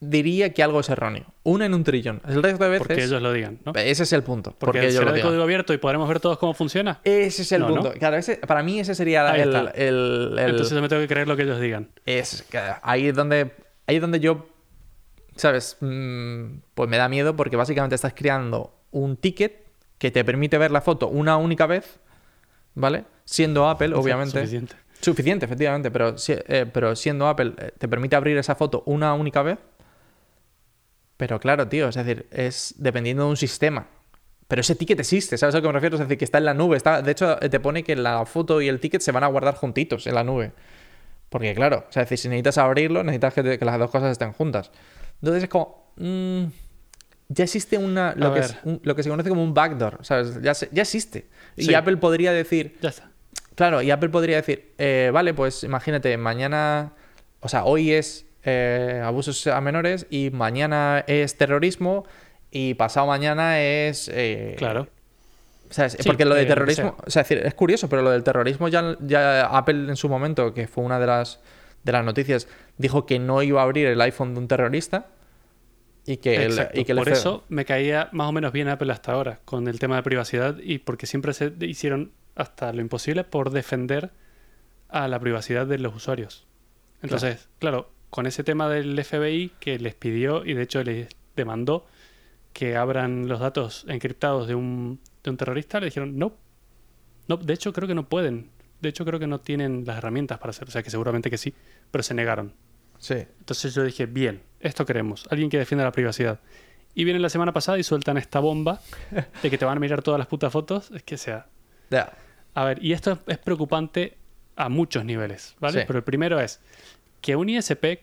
diría que algo es erróneo. Una en un trillón. El resto de veces. Porque ellos lo digan, ¿no? Ese es el punto. Porque, porque será código abierto y podremos ver todos cómo funciona. Ese es el punto. Claro, para mí ese sería el, Entonces me tengo que creer lo que ellos digan. Es ahí es donde ahí es donde yo sabes mm, pues me da miedo porque básicamente estás creando un ticket que te permite ver la foto una única vez, ¿vale? Siendo Apple, obviamente. Suficiente. Suficiente, efectivamente, pero, eh, pero siendo Apple eh, te permite abrir esa foto una única vez pero claro, tío, es decir, es dependiendo de un sistema. Pero ese ticket existe, ¿sabes a lo que me refiero? Es decir, que está en la nube. Está, de hecho, te pone que la foto y el ticket se van a guardar juntitos en la nube. Porque, claro, o sea, decir, si necesitas abrirlo, necesitas que, las dos cosas estén juntas. Entonces es como. Mm, ya existe una. Lo que, lo que, se conoce como un backdoor, ¿sabes? Ya, ya existe. Y Apple podría decir. Ya está. Claro, y Apple podría decir, eh, vale, pues imagínate, mañana. O sea, hoy es eh, abusos a menores y mañana es terrorismo y pasado mañana es... Eh, claro. porque lo de terrorismo, o sea, es curioso, pero lo del terrorismo ya, ya Apple en su momento, que fue una de las, de las noticias, dijo que no iba a abrir el iPhone de un terrorista y que, y que por eso me caía más o menos bien Apple hasta ahora con el tema de privacidad y porque siempre se hicieron hasta lo imposible por defender a la privacidad de los usuarios. Entonces, claro con ese tema del FBI que les pidió y de hecho les demandó que abran los datos encriptados de un, de un terrorista, le dijeron no. No, de hecho creo que no pueden. De hecho creo que no tienen las herramientas para hacerlo. O sea que seguramente que sí, pero se negaron. Sí. Entonces yo dije, bien, esto queremos. Alguien que defienda la privacidad. Y vienen la semana pasada y sueltan esta bomba de que te van a mirar todas las putas fotos. Es que sea. A ver, y esto es preocupante a muchos niveles, ¿vale? Pero el primero es, que un ISP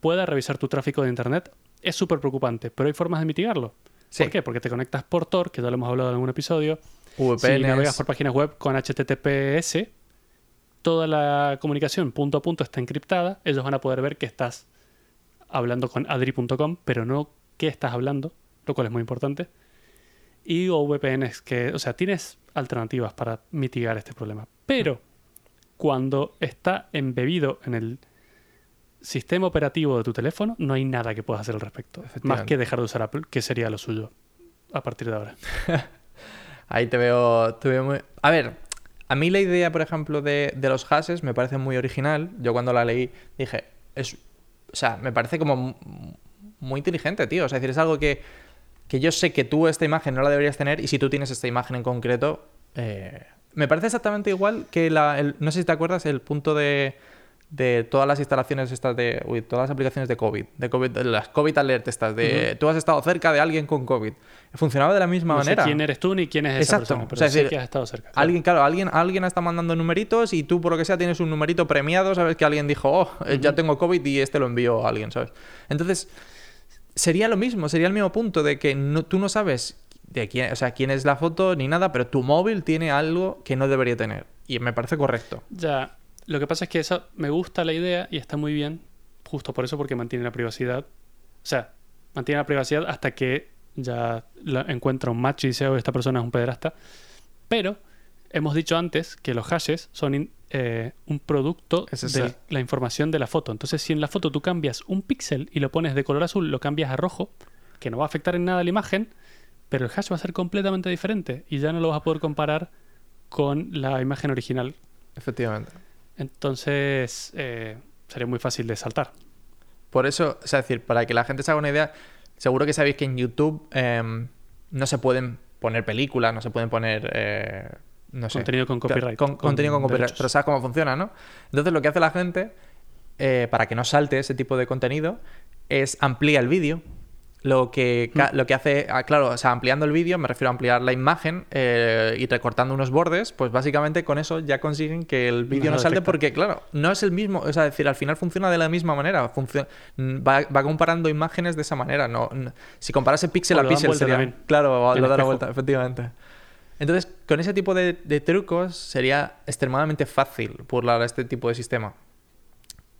pueda revisar tu tráfico de Internet es súper preocupante, pero hay formas de mitigarlo. ¿Por qué? Porque te conectas por Tor, que ya lo hemos hablado en algún episodio. Si navegas por páginas web con HTTPS, toda la comunicación punto a punto está encriptada. Ellos van a poder ver que estás hablando con adri.com, pero no qué estás hablando, lo cual es muy importante. Y o VPNs que, o sea, tienes alternativas para mitigar este problema. Pero cuando está embebido en el sistema operativo de tu teléfono, no hay nada que puedas hacer al respecto. Más que dejar de usar Apple, que sería lo suyo a partir de ahora. Ahí te veo, te veo muy... A ver, a mí la idea, por ejemplo, de, de los hashes me parece muy original. Yo cuando la leí dije, es... O sea, me parece como muy inteligente, tío. O sea, es decir, es algo que, que yo sé que tú esta imagen no la deberías tener y si tú tienes esta imagen en concreto... eh, Me parece exactamente igual que la... el- no sé si te acuerdas el punto de de todas las instalaciones estas de uy, todas las aplicaciones de COVID, de COVID, de las COVID alert estas de tú has estado cerca de alguien con COVID. Funcionaba de la misma No sé manera. quién eres tú ni quién es esa Exacto. persona, O pero sea, es sé decir, que has estado cerca. claro. Alguien, claro, alguien, alguien está mandando numeritos y tú por lo que sea tienes un numerito premiado, sabes que alguien dijo, oh, eh, ya tengo COVID y este lo envió a alguien, ¿sabes? Entonces, sería lo mismo, sería el mismo punto de que no- tú no sabes de quién, o sea, quién es la foto ni nada, pero tu móvil tiene algo que no debería tener. Y me parece correcto. Ya, lo que pasa es que eso me gusta la idea y está muy bien, justo por eso, porque mantiene la privacidad. O sea, mantiene la privacidad hasta que ya la- encuentra un match y dice, oh, esta persona es un pederasta. Pero hemos dicho antes que los hashes son in- eh, un producto de la información de la foto. Entonces, si en la foto tú cambias un píxel y lo pones de color azul, lo cambias a rojo, que no va a afectar en nada la imagen, pero el hash va a ser completamente diferente y ya no lo vas a poder comparar con la imagen original. Efectivamente. Entonces, eh, sería muy fácil de saltar. Por eso, es decir, para que la gente se haga una idea, seguro que sabéis que en YouTube em, no se pueden poner películas, no se pueden poner, eh, no sé. Contenido con copyright, con- con contenido con copyright. derechos. Pero sabes cómo funciona, ¿no? Entonces lo que hace la gente, eh, para que no salte ese tipo de contenido, es amplía el vídeo. Lo que, Mm. lo que hace, ah, claro, o sea, ampliando el vídeo, me refiero a ampliar la imagen eh, y recortando unos bordes, pues básicamente con eso ya consiguen que el vídeo No no, salte porque, claro, no es el mismo, o sea, es decir, al final funciona de la misma manera, funciona, va, va comparando imágenes de esa manera, no, no- si comparase píxel O a píxel sería, también, claro, lo da la vuelta, efectivamente. Entonces, con ese tipo de, de trucos sería extremadamente fácil burlar a este tipo de sistema.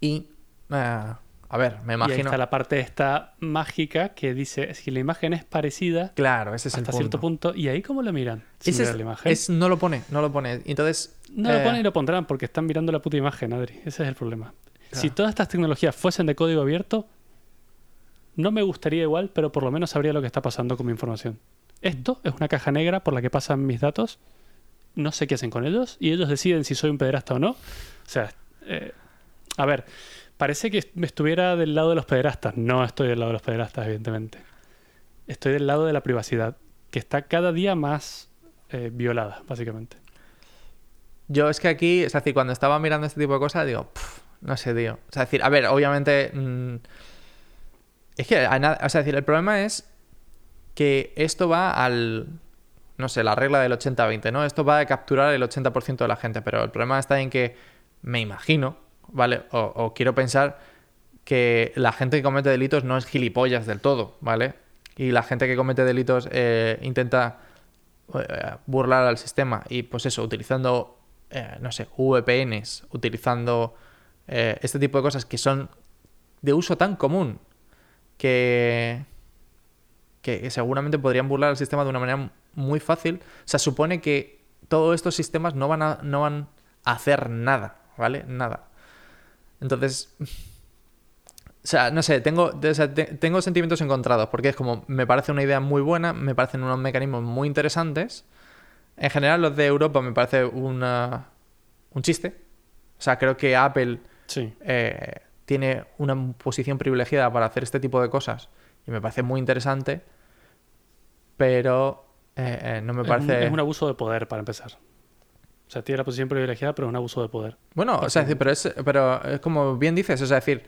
Y, eh, a ver, me Y ahí imagino... está la parte esta mágica que dice, si la imagen es parecida Claro, ese es el hasta punto. cierto punto, ¿y ahí cómo lo miran? Ese mirar es, la imagen. es- no lo pone, no lo pone. Entonces... No eh, lo ponen y lo pondrán porque están mirando la puta imagen, Adri. Ese es el problema. Si todas estas tecnologías fuesen de código abierto, no me gustaría igual, pero por lo menos sabría lo que está pasando con mi información. Esto es una caja negra por la que pasan mis datos. No sé qué hacen con ellos y ellos deciden si soy un pederasta o no. O sea, eh, a ver, parece que estuviera del lado de los pederastas. No estoy del lado de los pederastas, evidentemente. Estoy del lado de la privacidad, que está cada día más eh, violada, básicamente. Yo es que aquí, es decir, cuando estaba mirando este tipo de cosas, digo, "Puf, no sé, tío. Es decir, a ver, obviamente. mm, es que, o decir, el problema es que esto va al. No sé, la regla del 80-20, ¿no? Esto va a capturar el 80% de la gente, pero el problema está en que me imagino, ¿vale? O, o quiero pensar que la gente que comete delitos no es gilipollas del todo, ¿vale? Y la gente que comete delitos eh, intenta eh, burlar al sistema y pues eso, utilizando, eh, no sé, VPNs, utilizando eh, este tipo de cosas que son de uso tan común que, que seguramente podrían burlar al sistema de una manera muy fácil. O sea, supone que todos estos sistemas no van a, no van a hacer nada, ¿vale? Nada. Entonces, o sea, no sé, tengo, o sea, te- tengo sentimientos encontrados, porque es como, me parece una idea muy buena, me parecen unos mecanismos muy interesantes. En general, los de Europa me parece una, un chiste. O sea, creo que Apple Sí. eh, tiene una posición privilegiada para hacer este tipo de cosas y me parece muy interesante, pero eh, eh, no me Es un- parece... Es un, abuso de poder, para empezar. O sea, tiene la posición privilegiada, pero es un abuso de poder. Bueno, o sea, es decir, pero es, pero es como bien dices, o sea, es decir,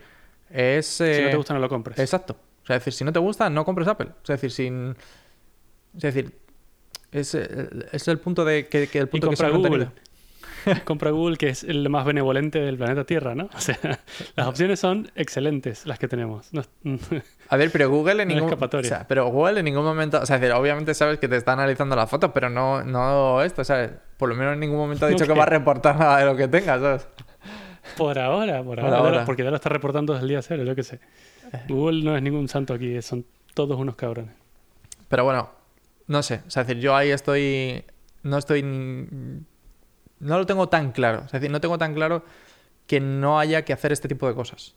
es... Si no eh, te gusta, no lo compres. Exacto. O sea, es decir, si no te gusta, no compres Apple. O sea, es decir, sin... Es decir, es, eh, es el punto de que, que el punto que compra ha Google. compra Google, que es el más benevolente del planeta Tierra, ¿no? O sea, las opciones son excelentes las que tenemos. No- A ver, pero Google en No ningún o sea, pero Google en ningún momento, o sea, es decir, obviamente sabes que te está analizando las fotos, pero no no esto, ¿sabes? Por lo menos en ningún momento ha dicho que va a reportar nada de lo que tengas, ¿sabes? por ahora, por Por ahora. ahora. Porque ya lo está reportando desde el día cero, yo qué sé. Google no es ningún santo aquí, son todos unos cabrones. Pero bueno, no sé, o sea, es decir, yo ahí estoy no estoy no lo tengo tan claro, es decir, no tengo tan claro que no haya que hacer este tipo de cosas.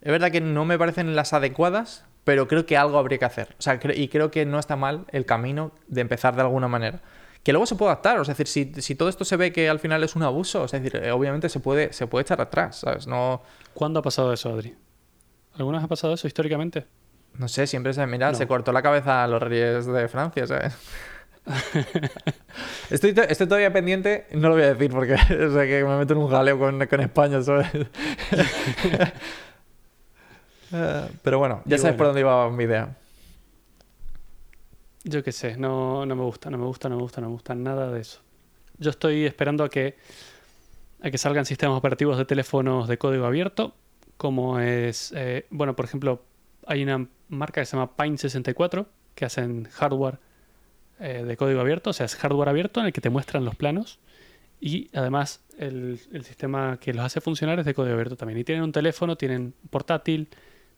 Es verdad que no me parecen las adecuadas, pero creo que algo habría que hacer. O sea, y creo que no está mal el camino de empezar de alguna manera. Que luego se puede adaptar, o sea, es decir, si, si todo esto se ve que al final es un abuso, o sea, es decir, eh, obviamente se puede, se puede echar atrás, ¿sabes? No, ¿Cuándo ha pasado eso, Adri? ¿Alguna vez ha pasado eso históricamente? no sé, siempre se, mira, No. se cortó la cabeza a los reyes de Francia, ¿sabes? estoy, to- estoy todavía pendiente, no lo voy a decir porque o sea, que me meto en un jaleo con, con España, ¿sabes? Eh, Pero bueno, ya Y sabes bueno. por dónde iba mi idea. Yo qué sé, no, no me gusta, no me gusta, no me gusta, no me gusta nada de eso. Yo estoy esperando a que, a que salgan sistemas operativos de teléfonos de código abierto, como es, eh, bueno, por ejemplo, hay una marca que se llama Pine64, que hacen hardware eh, de código abierto, o sea, es hardware abierto en el que te muestran los planos y además el, el sistema que los hace funcionar es de código abierto también. Y tienen un teléfono, tienen portátil,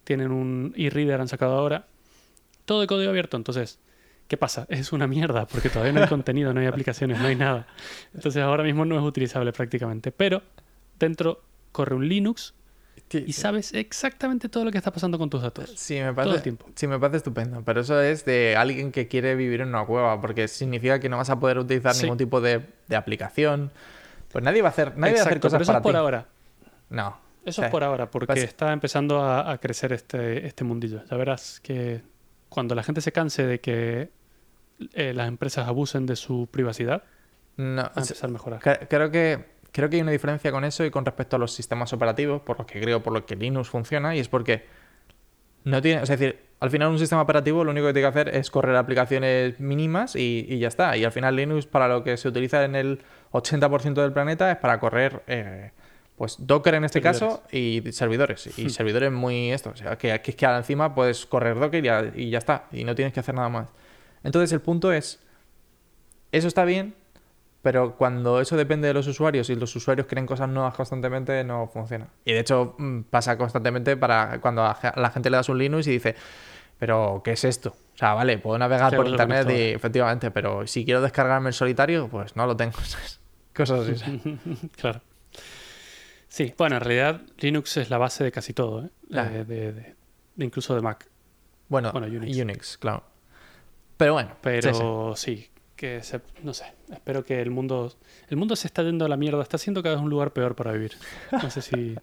tienen un e-reader, han sacado ahora, todo de código abierto, entonces... ¿Qué pasa? Es una mierda porque todavía no hay contenido, no hay aplicaciones, no hay nada. Entonces ahora mismo no es utilizable prácticamente. Pero dentro corre un Linux y sabes exactamente todo lo que está pasando con tus datos. Sí, me Todo parece, el tiempo. sí, me parece estupendo. Pero eso es de alguien que quiere vivir en una cueva, porque significa que no vas a poder utilizar Sí. ningún tipo de, de aplicación. Pues nadie va a hacer, nadie va a hacer cosas pero eso para es por ti. ahora. No. Eso Sí. es por ahora, porque Pues- está empezando a, a crecer este, este mundillo. Ya verás que cuando la gente se canse de que eh, las empresas abusen de su privacidad, No, va a empezar a mejorar. Cre- Creo que, creo que hay una diferencia con eso y con respecto a los sistemas operativos, por lo que creo, por lo que Linux funciona, y es porque no tiene, es decir, al final un sistema operativo lo único que tiene que hacer es correr aplicaciones mínimas y, y ya está. Y al final Linux para lo que se utiliza en el 80% del planeta es para correr, eh, pues Docker en este Servidores. caso y servidores. Y Hmm. servidores muy esto, o sea, que, que es que encima puedes correr Docker y ya, y ya está. Y no tienes que hacer nada más. Entonces el punto es, eso está bien, pero cuando eso depende de los usuarios y los usuarios creen cosas nuevas constantemente, no funciona. Y de hecho mm, pasa constantemente para cuando a la gente le das un Linux y dice, pero ¿qué es esto? O sea, vale, puedo navegar Sí, por internet y efectivamente, pero si quiero descargarme el solitario, pues no lo tengo. Cosas así. claro. Sí, bueno, en realidad Linux es la base de casi todo, ¿eh? Ah. De- de- de incluso de Mac. Bueno, Bueno, Unix. Unix. claro. Pero bueno, sí, sí. Pero sí, que se, no sé, espero que el mundo el mundo se está yendo a la mierda, está siendo cada vez un lugar peor para vivir. No sé si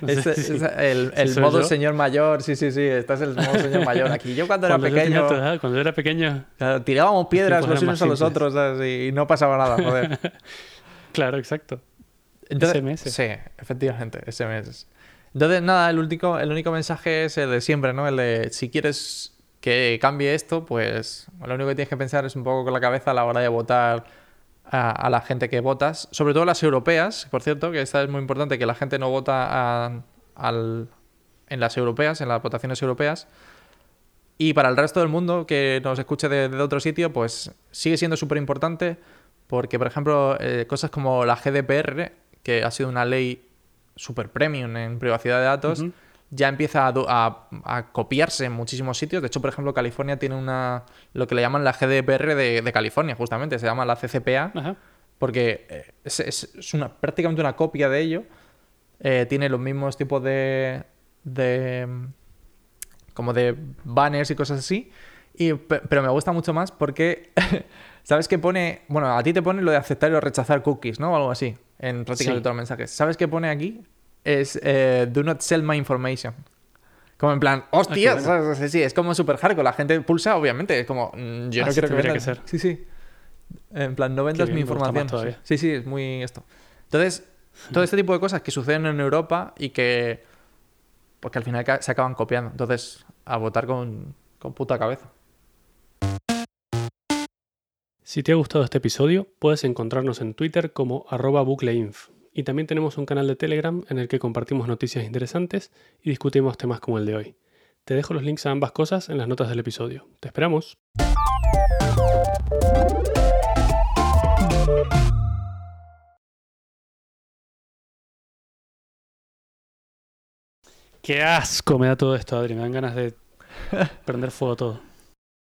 no sé Ese- si- ese- el modo yo. señor mayor, sí, sí, sí, estás el modo señor mayor aquí. Yo cuando, cuando era pequeño, edad, cuando yo era pequeño, claro, tirábamos piedras los unos a los otros ¿sabes? y no pasaba nada, joder. claro, exacto. Entonces, SMS. Sí, efectivamente, SMS. Entonces, nada, el único, el único mensaje es el de siempre, ¿no? El de si quieres que cambie esto, pues lo único que tienes que pensar es un poco con la cabeza a la hora de votar a, la gente que votas, sobre todo las europeas, por cierto, que esta es muy importante, que la gente no vota a- al- en las europeas, en las votaciones europeas. Y para el resto del mundo que nos escuche de, de otro sitio, pues sigue siendo súper importante porque, por ejemplo, eh, cosas como la GDPR, que ha sido una ley super premium en privacidad de datos. Ya empieza a, a- a copiarse en muchísimos sitios. De hecho, por ejemplo, California tiene una lo que le llaman la GDPR de, de California, justamente, se llama la CCPA, Ajá. porque eh, es, es- es una, prácticamente una copia de ello. Eh, tiene los mismos tipos de, de como de banners y cosas así. Y, pe- pero me gusta mucho más porque, ¿sabes qué pone? Bueno, a ti te pone lo de aceptar o rechazar cookies, ¿no? O algo así, en prácticamente Sí. todos los mensajes. ¿Sabes qué pone aquí? Es eh, do not sell my information. Como en plan, hostia, Ah, sí, es como super hardcore. La gente pulsa, obviamente, es como, mm, yo no Así quiero que vendan. que ser. Sí, sí. En plan, no vendas bien, mi información. Sí, sí, es muy esto. Entonces, todo este tipo de cosas que suceden en Europa y que, porque al final se acaban copiando. Entonces, a votar con, con puta cabeza. Si te ha gustado este episodio, puedes encontrarnos en Twitter como arroba bucleinf. Y también tenemos un canal de Telegram en el que compartimos noticias interesantes y discutimos temas como el de hoy. Te dejo los links a ambas cosas en las notas del episodio. ¡Te esperamos! ¡Qué asco me da todo esto, Adri! Me dan ganas de prender fuego todo.